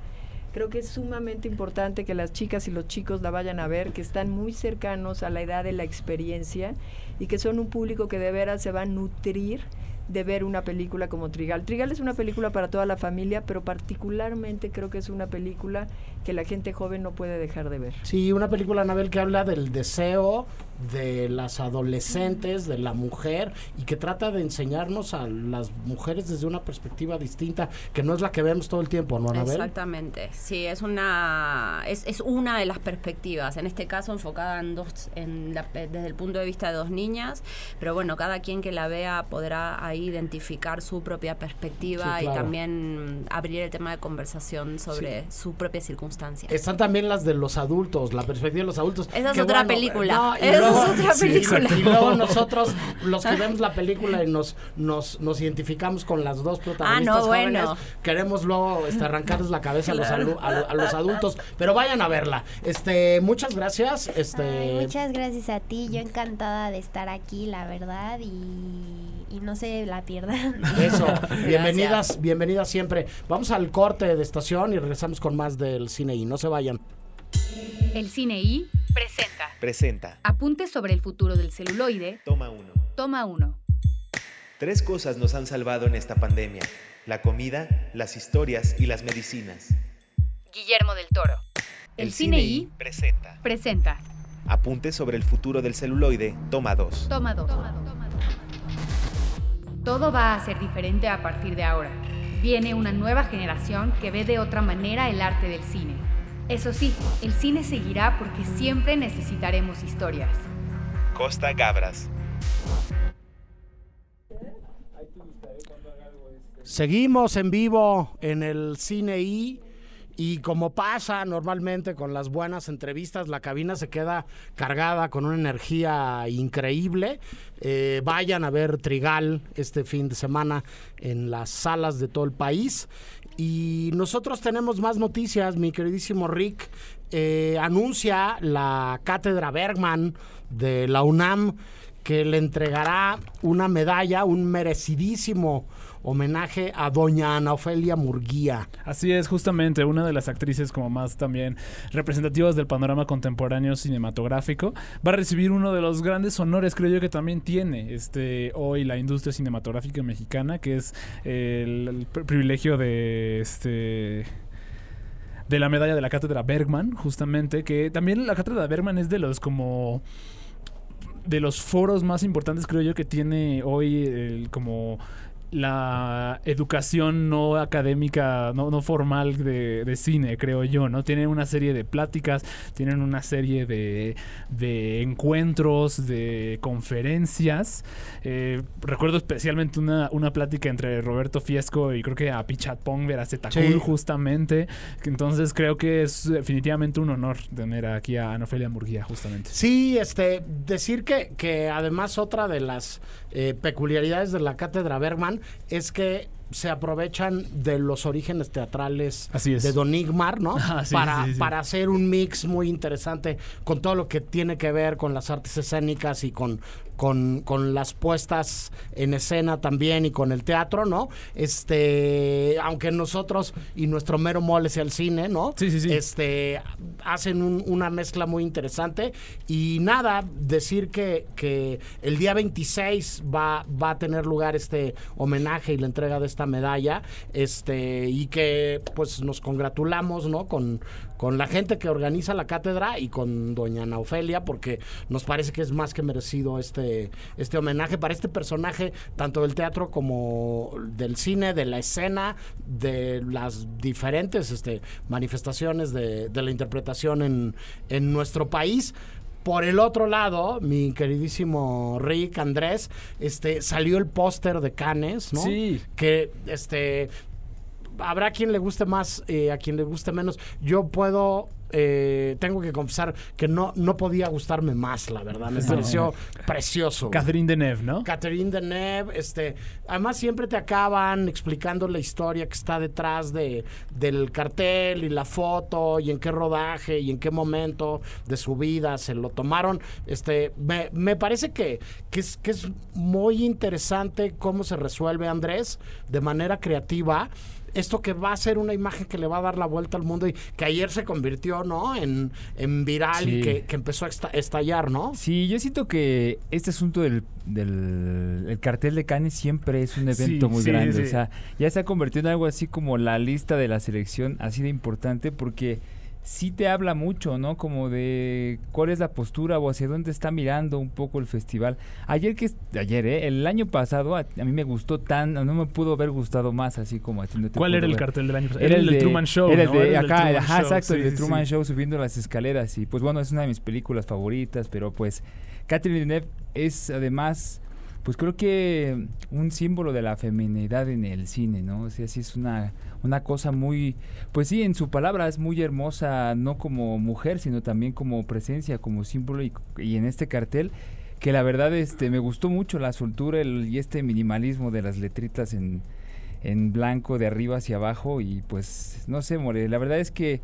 Creo que es sumamente importante que las chicas y los chicos la vayan a ver, que están muy cercanos a la edad de la experiencia y que son un público que de veras se va a nutrir de ver una película como Trigal. Trigal es una película para toda la familia, pero particularmente creo que es una película que la gente joven no puede dejar de ver. Sí, una película, Anabel, que habla del deseo de las adolescentes, de la mujer, y que trata de enseñarnos a las mujeres desde una perspectiva distinta, que no es la que vemos todo el tiempo, ¿no, Anabel? Exactamente, sí, es una es, es una de las perspectivas, en este caso enfocada en dos, en la- desde el punto de vista de dos niñas, pero bueno, cada quien que la vea podrá ahí identificar su propia perspectiva Sí, claro. y también abrir el tema de conversación sobre su propia circunstancia. Están también las de los adultos, la perspectiva de los adultos. Esa es otra bueno, película. no, luego- es otra sí, película. Y luego nosotros, los que vemos la película y nos, nos, nos identificamos con las dos protagonistas Ah, no, jóvenes, bueno. queremos luego este, arrancarles la cabeza a, los, a a los adultos. Pero vayan a verla. Este, muchas gracias. Este, Ay, muchas gracias a ti, yo encantada de estar aquí, la verdad, y, y no se la pierdan. Eso, bienvenidas, bienvenidas siempre. Vamos al corte de estación y regresamos con más del cine y no se vayan. El Cine I presenta Presenta. Apuntes sobre el futuro del celuloide. Toma uno. Toma uno. Tres cosas nos han salvado en esta pandemia. La comida, las historias y las medicinas. Guillermo del Toro. El, Cine I presenta. presenta Apuntes sobre el futuro del celuloide. Toma dos. Toma dos. Todo va a ser diferente a partir de ahora. Viene una nueva generación que ve de otra manera el arte del cine. Eso sí, el cine seguirá porque siempre necesitaremos historias. Costa Gabras. Seguimos en vivo en el Cine I y como pasa normalmente con las buenas entrevistas, la cabina se queda cargada con una energía increíble. Eh, vayan a ver Trigal este fin de semana en las salas de todo el país. Y nosotros tenemos más noticias, mi queridísimo Rick. eh, anuncia la cátedra Bergman de la UNAM que le entregará una medalla, un merecidísimo homenaje a doña Ana Ofelia Murguía. Así es, justamente una de las actrices como más también representativas del panorama contemporáneo cinematográfico. Va a recibir uno de los grandes honores, creo yo, que también tiene este hoy la industria cinematográfica mexicana, que es el, el pri- privilegio de este de la medalla de la cátedra Bergman, justamente, que también la cátedra Bergman es de los como de los foros más importantes creo yo que tiene hoy el como la educación no académica, no, no formal de, de cine, creo yo, ¿no? Tienen una serie de pláticas, tienen una serie de, de encuentros, de conferencias. Eh, recuerdo especialmente una, una plática entre Roberto Fiesco y creo que a Pichatpong Veracetacul, Sí. justamente. Entonces creo que es definitivamente un honor tener aquí a Ana Ofelia Murguía, justamente. Sí, este, decir que, que además otra de las eh, peculiaridades de la cátedra Bergman es que se aprovechan de los orígenes teatrales Así es. de Don Igmar, ¿no? Ah, sí, para, sí, sí. para hacer un mix muy interesante con todo lo que tiene que ver con las artes escénicas y con, con, con las puestas en escena también y con el teatro, ¿no? Este, aunque nosotros y nuestro mero mole sea el cine, ¿no? Sí, sí, sí. Este, hacen un- una mezcla muy interesante y nada, decir que, que el día 26 va, va a tener lugar este homenaje y la entrega de esta medalla, este, y que pues nos congratulamos, ¿no? Con, con la gente que organiza la cátedra y con doña Ana Ofelia, porque nos parece que es más que merecido este, este homenaje para este personaje, tanto del teatro como del cine, de la escena, de las diferentes este, manifestaciones de, de la interpretación en, en nuestro país. Por el otro lado, mi queridísimo Rick Andrés, este, salió el póster de Canes, ¿no? Sí. Que este habrá quien le guste más, eh, a quien le guste menos. Yo puedo, eh, tengo que confesar que no, no podía gustarme más, la verdad. Me pareció precioso. Catherine Deneuve, ¿no? Catherine Deneuve, este, además siempre te acaban explicando la historia que está detrás de, del cartel y la foto y en qué rodaje y en qué momento de su vida se lo tomaron. Este, me, me parece que, que, es, que es muy interesante cómo se resuelve Andrés de manera creativa esto que va a ser una imagen que le va a dar la vuelta al mundo y que ayer se convirtió, ¿no? En, en viral y que, que empezó a esta- estallar, ¿no? Sí, yo siento que este asunto del, del el cartel de Cannes siempre es un evento Sí, muy sí, grande. O sea, ya se ha convertido en algo así como la lista de la selección, así de importante, porque sí te habla mucho, ¿no? Como de cuál es la postura o hacia dónde está mirando un poco el festival. Ayer que ayer, ¿eh? El año pasado a, a mí me gustó tan, no me pudo haber gustado más así como a ti no te ¿Cuál era el ver. cartel del año pasado? Era el de Truman Show, Era el ¿no? de, Era el acá, Truman ajá, Show, exacto, el de Truman sí. Show subiendo las escaleras. Y pues bueno, es una de mis películas favoritas, pero pues Catherine Deneuve es además, pues creo que un símbolo de la feminidad en el cine, ¿no? O sea, sí es una, una cosa muy, pues sí, en su palabra es muy hermosa, no como mujer, sino también como presencia, como símbolo y, en este cartel que la verdad este me gustó mucho la soltura y este minimalismo de las letritas en, en blanco de arriba hacia abajo y pues no sé, More, la verdad es que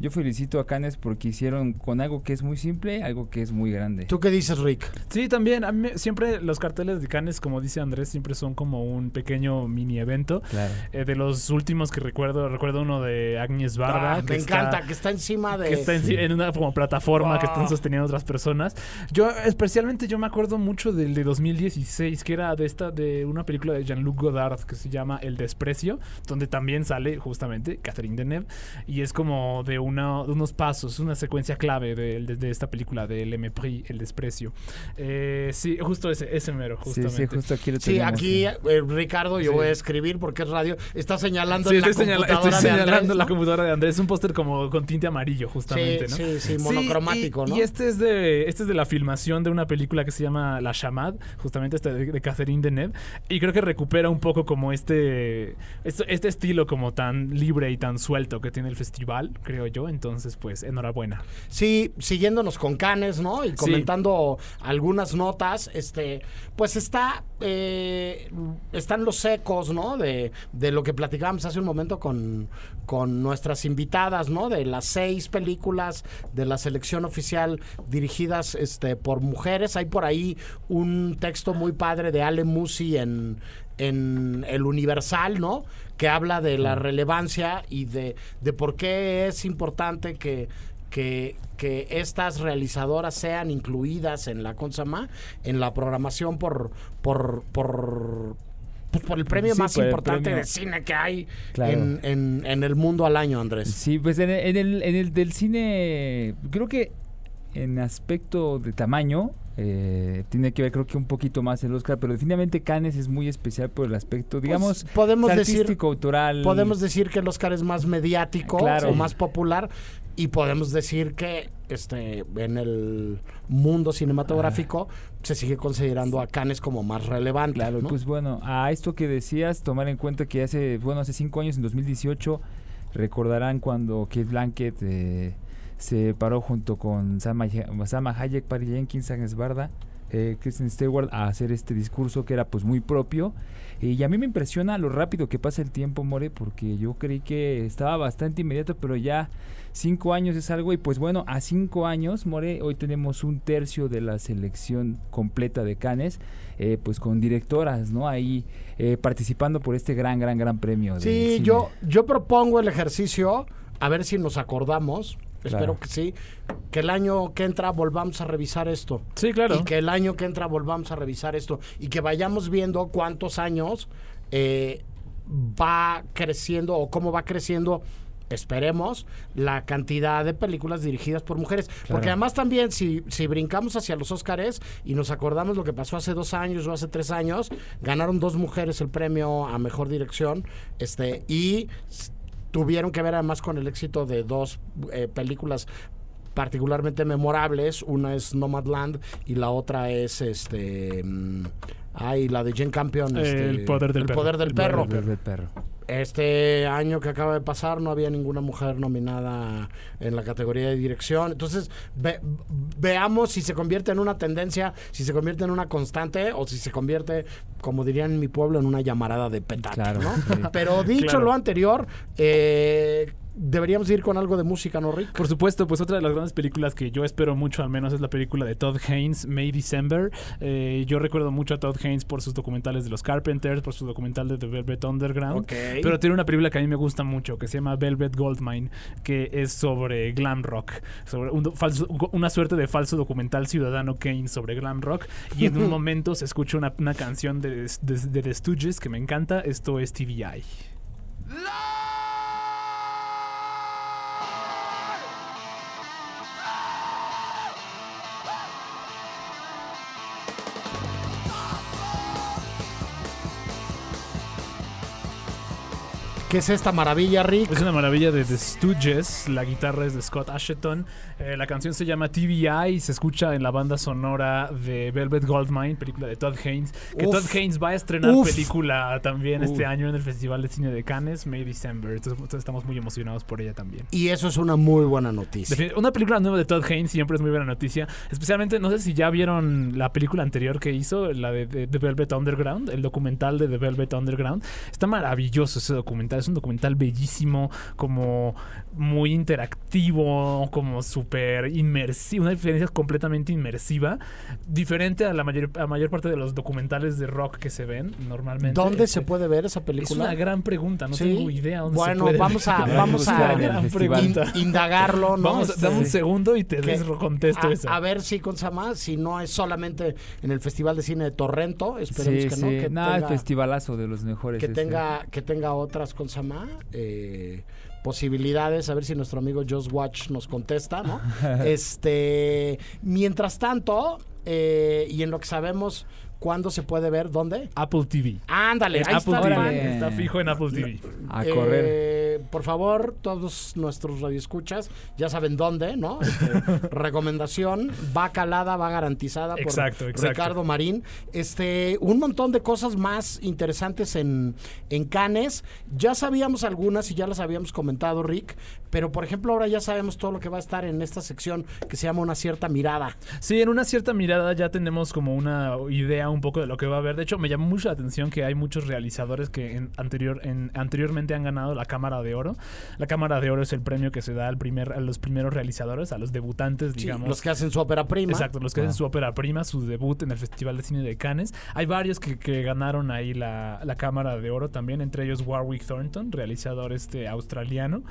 yo felicito a Canes porque hicieron con algo que es muy simple, algo que es muy grande. ¿Tú qué dices, Rick? Sí, también. A mí siempre los carteles de Cannes, como dice Andrés, siempre son como un pequeño mini evento. Claro. Eh, de los últimos que recuerdo, recuerdo uno de Agnes Barda. Ah, que me está- encanta, que está encima de... que está en, en una como plataforma que están Ah. sosteniendo otras personas. Yo, especialmente, yo me acuerdo mucho del de 2016, que era de esta, de una película de Jean-Luc Godard que se llama El Desprecio, donde también sale justamente Catherine Deneuve, y es como de, una, de unos pasos, una secuencia clave de, de- de esta película, de Le Mépris, El Desprecio. Eh, sí, justo ese, ese mero, Sí, justamente. sí, justo aquí lo Sí, aquí, eh, Ricardo, yo Sí. voy a escribir porque es radio. Está señalando Sí, en la estoy, computadora estoy de señalando Andrés, la ¿no? computadora de Andrés. Es un póster como con tinte amarillo, justamente, Sí, ¿no? sí, sí, monocromático, y, ¿no? Y este es de este es de la filmación de una película que se llama La Chamad, justamente esta de, de Catherine Deneuve. Y creo que recupera un poco como este, este este estilo como tan libre y tan suelto que tiene el festival, creo yo. Entonces, pues, enhorabuena. Sí, siguiéndonos con Canes, ¿no? Y comentando algunas notas, este, pues está, eh, están los ecos, ¿no? De, de lo que platicábamos hace un momento con, con nuestras invitadas, ¿no? De las seis películas de la selección oficial dirigidas este, por mujeres. Hay por ahí un texto muy padre de Ale Musi en, en El Universal, ¿no? Que habla de la relevancia y de, de por qué es importante que, que, que estas realizadoras sean incluidas en la Consama, en la programación por, por, por, pues, por el premio Sí, más importante premio. de cine que hay Claro. en, en, en el mundo al año, Andrés. Sí, pues en el, en el, en el del cine, creo que en aspecto de tamaño, eh, tiene que ver creo que un poquito más el Oscar, pero definitivamente Cannes es muy especial por el aspecto, digamos, Pues, podemos decir artístico, autoral. podemos decir que el Oscar es más mediático Claro. o más popular y podemos decir que este en el mundo cinematográfico se sigue considerando a Cannes como más relevante. Claro, ¿no? pues bueno, a esto que decías, tomar en cuenta que hace, bueno, hace cinco años, en 2018, recordarán cuando Kate Blanket eh, se paró junto con Salma Hayek, Patty Jenkins, Agnes Barda, eh, Kristen Stewart a hacer este discurso que era pues muy propio. Eh, y a mí me impresiona lo rápido que pasa el tiempo, More, porque yo creí que estaba bastante inmediato, pero ya cinco años es algo. Y pues bueno, a cinco años, More, hoy tenemos un tercio de la selección completa de Cannes, eh, pues con directoras, ¿no? Ahí eh, participando por este gran, gran, gran premio. Sí, yo, yo propongo el ejercicio, a ver si nos acordamos, espero que sí, que el año que entra volvamos a revisar esto. Sí, claro. Y que el año que entra volvamos a revisar esto. Y que vayamos viendo cuántos años eh, va creciendo o cómo va creciendo. Esperemos la cantidad de películas dirigidas por mujeres. Porque además también si, si brincamos hacia los Óscares y nos acordamos lo que pasó hace dos años o hace tres años, ganaron dos mujeres el premio a mejor dirección. Este, y tuvieron que ver además con el éxito de dos eh, películas particularmente memorables. Una es Nomadland y la otra es este. Ay, la de Jane Campion. Eh, este, El poder del El perro. poder del El perro. Ver del perro. Este año que acaba de pasar no había ninguna mujer nominada en la categoría de dirección. Entonces, ve- veamos si se convierte en una tendencia, si se convierte en una constante o si se convierte, como dirían en mi pueblo, en una llamarada de petate. Claro, ¿no? sí. Pero dicho Claro. lo anterior, eh, deberíamos ir con algo de música, ¿no, Rick? Por supuesto, pues otra de las grandes películas que yo espero mucho, al menos, es la película de Todd Haynes, May December. Eh, yo recuerdo mucho a Todd Haynes por sus documentales de los Carpenters, por su documental de The Velvet Underground. Pero tiene una película que a mí me gusta mucho, que se llama Velvet Goldmine, que es sobre glam rock, sobre un do- falso- una suerte de falso documental ciudadano Kane sobre glam rock. Y en un momento se escucha una, una canción de, de, de The Stooges que me encanta. Esto es TVI. ¿Qué es esta maravilla, Rick? Es una maravilla de The Stooges. La guitarra es de Scott Asheton. Eh, la canción se llama TVI y se escucha en la banda sonora de Velvet Goldmine, película de Todd Haynes. Que Uf. Todd Haynes va a estrenar Uf. película también este año en el Festival de Cine de Cannes, May December. Entonces, entonces estamos muy emocionados por ella también. Y eso es una muy buena noticia. Una película nueva de Todd Haynes siempre es muy buena noticia. Especialmente, no sé si ya vieron la película anterior que hizo, la de- The Velvet Underground, el documental de The Velvet Underground. Está maravilloso ese documental. Es un documental bellísimo, como muy interactivo, como súper inmersivo. Una experiencia completamente inmersiva. Diferente a la mayor, a mayor parte de los documentales de rock que se ven normalmente. ¿Dónde Este, se puede ver esa Es película? una gran pregunta. No Sí. tengo idea dónde se Bueno, puede vamos ver. a, vamos a indagarlo, ¿no? Vamos, Este, dame un segundo y te des- contesto a, eso. a ver si con Samá, si no es solamente en el Festival de Cine de Torrento, esperemos Sí, que sí. no, que Nada, el tenga, festivalazo de los mejores. que este. tenga, que tenga otras con Samá, eh, posibilidades, a ver si nuestro amigo Just Watch nos contesta, ¿no? este, mientras tanto, eh, y en lo que sabemos cuándo se puede ver, ¿dónde? Apple TV. Ándale, ahí Apple está, TV. Está fijo en Apple TV. A Eh, por favor, todos nuestros radioescuchas ya saben dónde, ¿no? Este, recomendación, va calada, va garantizada por Exacto, exacto. Ricardo Marín. Este, un montón de cosas más interesantes en, en Canes. Ya sabíamos algunas y ya las habíamos comentado, Rick, pero por ejemplo ahora ya sabemos todo lo que va a estar en esta sección que se llama Una cierta mirada. Sí, en una cierta mirada ya tenemos como una idea un poco de lo que va a haber. De hecho, me llamó mucho la atención que hay muchos realizadores que en anterior, en, anteriormente han ganado la Cámara de Oro. La Cámara de Oro es el premio que se da al primer, a los primeros realizadores, a los debutantes, Sí, digamos. los que hacen su ópera prima. Exacto, los que hacen su ópera prima, su debut en el Festival de Cine de Cannes. Hay varios que, que ganaron ahí la, la Cámara de Oro también, entre ellos Warwick Thornton, realizador este australiano.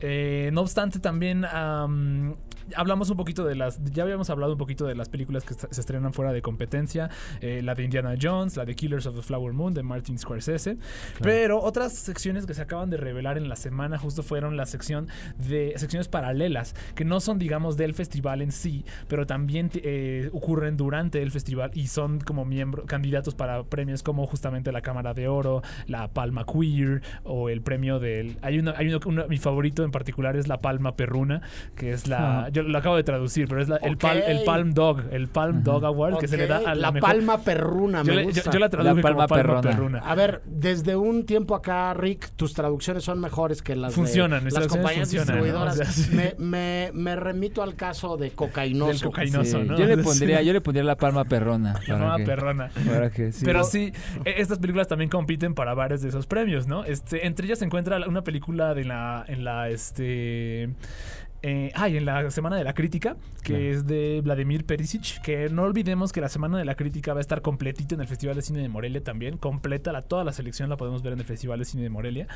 Eh, no obstante, también am, hablamos un poquito de las. Ya habíamos hablado un poquito de las películas que se estrenan fuera de competencia: eh, la de Indiana Jones, la de Killers of the Flower Moon de Martin Scorsese. Pero otras secciones que se acaban de revelar en la semana justo fueron la sección de secciones paralelas, que no son, digamos, del festival en sí, pero también eh, ocurren durante el festival y son como miembros, candidatos para premios como justamente la Cámara de Oro, la Palma Queer o el premio del... Hay uno, hay uno, uno- mi favorito en particular es la Palma Perruna, que es la... Yo lo acabo de traducir, pero es la- el, pal- el. Palm Dog, el Palm Dog Award que se le da a la, la mejor- palma perruna, Yo, me le- yo- gusta. yo la traduje La como palma Palma perruna. Perruna. A ver, desde un tiempo acá, Rick, tus traducciones son mejores que las Funcionan, de las traducciones compañías funcionan, ¿no? distribuidoras. O sea, sí. me, me- me remito al caso de cocainoso. Del cocainoso, Sí, ¿no? Yo le pondría, yo le pondría la palma perrona. La Palma que- Perrona. para que sí. Pero sí, e- estas películas también compiten para varios de esos premios, ¿no? Este, entre ellas se encuentra una película de la, en la, este... Este. Eh, ah, y en la Semana de la Crítica, que Claro. es de Vladimir Perisic, que no olvidemos que la Semana de la Crítica va a estar completita en el Festival de Cine de Morelia también, completa, la, toda la selección la podemos ver en el Festival de Cine de Morelia,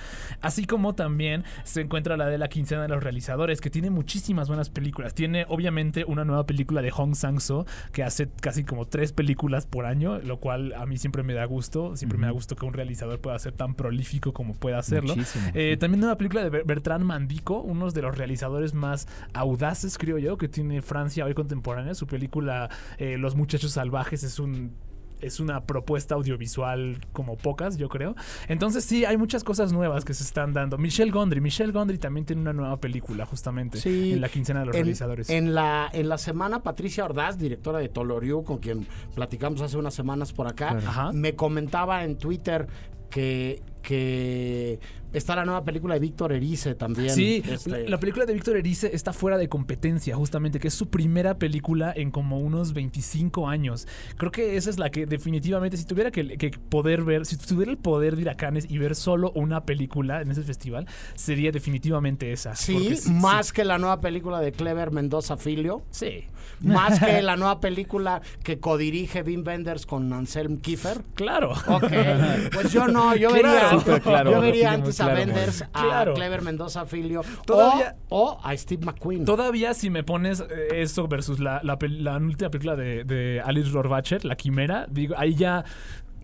así como también se encuentra la de la Quincena de los Realizadores, que tiene muchísimas buenas películas, tiene obviamente una nueva película de Hong Sang-soo, que hace casi como tres películas por año, lo cual a mí siempre me da gusto, siempre me da gusto que un realizador pueda ser tan prolífico como pueda hacerlo. Eh, también una película de Ber- Bertrand Mandico, uno de los realizadores más audaces, creo yo, que tiene Francia hoy contemporánea. Su película eh, Los Muchachos Salvajes es un es una propuesta audiovisual como pocas, yo creo. Entonces sí, hay muchas cosas nuevas que se están dando. Michelle Gondry, Michelle Gondry también tiene una nueva película justamente Sí, en la quincena de los en, realizadores. En la, en la semana, Patricia Ordaz, directora de Toloriu, con quien platicamos hace unas semanas por acá, Claro. Me comentaba en Twitter que, que está la nueva película de Víctor Erice también. Sí, este, la, la película de Víctor Erice está fuera de competencia, justamente, que es su primera película en como unos 25 años. Creo que esa es la que definitivamente, si tuviera que, que poder ver, si tuviera el poder de ir a Cannes y ver solo una película en ese festival, sería definitivamente esa. Sí, más que la nueva película de Clever Mendoza Filio. Sí. Más que la nueva película que codirige Wim Wenders con Anselm Kiefer. Claro. Ok, pues yo no, yo Claro. vería, claro, yo vería antes a claro, Wenders, a Claro. Clever Mendoza Filio Todavía- o, o a Steve McQueen. Todavía si me pones eh, eso versus la, la, última película de, de Alice Rohrwacher, La Quimera, digo, ahí ya...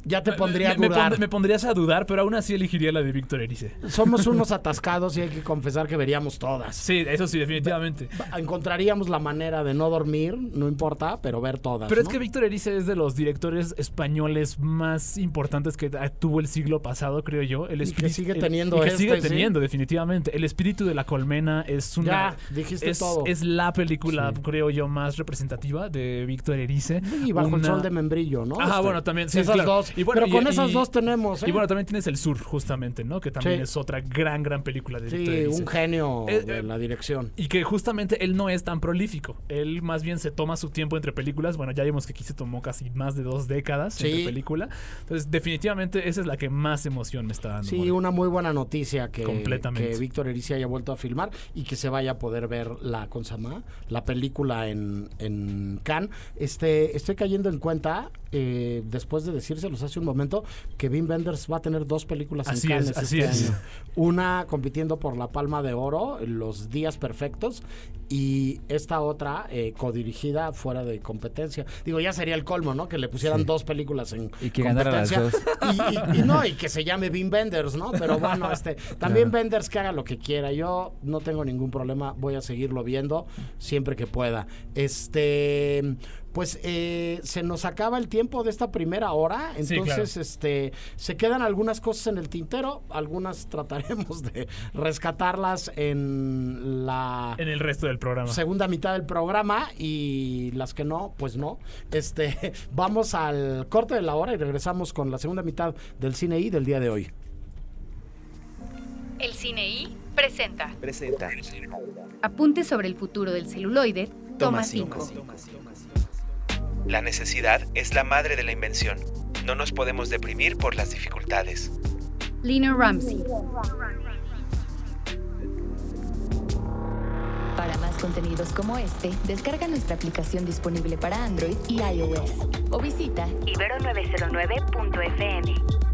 ya te pondría a me, me dudar. me pondrías a dudar, pero aún así elegiría la de Víctor Erice. Somos unos atascados y hay que confesar que veríamos todas. Sí, eso sí, definitivamente. Encontraríamos la manera de no dormir, no importa, pero ver todas. Pero es que Víctor Erice es de los directores españoles más importantes que ah, tuvo el siglo pasado, creo yo. El Y que espíritu- sigue el- teniendo y que este, sigue sí. teniendo, definitivamente. El espíritu de la colmena es una. Ya, dijiste es, todo. es la película, Sí. creo yo, más representativa de Víctor Erice. Y bajo el sol de membrillo, ¿no? Ajá, Este, bueno, también. Sí, esas claro. dos. Y bueno, pero y- con esas y- dos tenemos. ¿eh? Y bueno, también tienes El Sur, justamente, ¿no? Que también Sí. es otra gran, gran película de sí, un genio Eh, de eh, la dirección. Y que justamente él no es tan prolífico. Él más bien se toma su tiempo entre películas. Bueno, ya vimos que aquí se tomó casi más de dos décadas Sí. entre película. Entonces, definitivamente esa es la que más emoción me está dando. Sí, una muy buena noticia que, Completamente. que Víctor Erice haya vuelto a filmar y que se vaya a poder ver la Consama, la película en, en Cannes. Este, estoy cayendo en cuenta, eh, después de decírselos hace un momento, que Wim Wenders va a tener dos películas Así en es, Cannes así este es. año. Una compitiendo por la Palma de Oro, Los Días Perfectos, y esta otra eh, codirigida fuera de competencia. Digo, ya sería el colmo, ¿no? Que le pusieran Sí. dos películas en Y que ganara las competencia. Y, y- y no, y que se llame Wim Wenders, ¿no? Pero bueno, este, también Claro. Wenders que haga lo que quiera. Yo no tengo ningún problema, voy a seguirlo viendo siempre que pueda. Este, pues eh, se nos acaba el tiempo de esta primera hora, Sí, entonces claro. este, se quedan algunas cosas en el tintero, algunas trataremos de rescatarlas en la En el resto del programa. segunda mitad del programa y las que no, pues no. Este, vamos al corte de la hora y regresamos con la segunda mitad del cine I del día de hoy. El Cine I presenta Presenta. Apuntes sobre el futuro del celuloide, toma 5. La necesidad es la madre de la invención. No nos podemos deprimir por las dificultades. Lina Ramsey. Para más contenidos como este, descarga nuestra aplicación disponible para Android y iOS o visita ibero909.fm.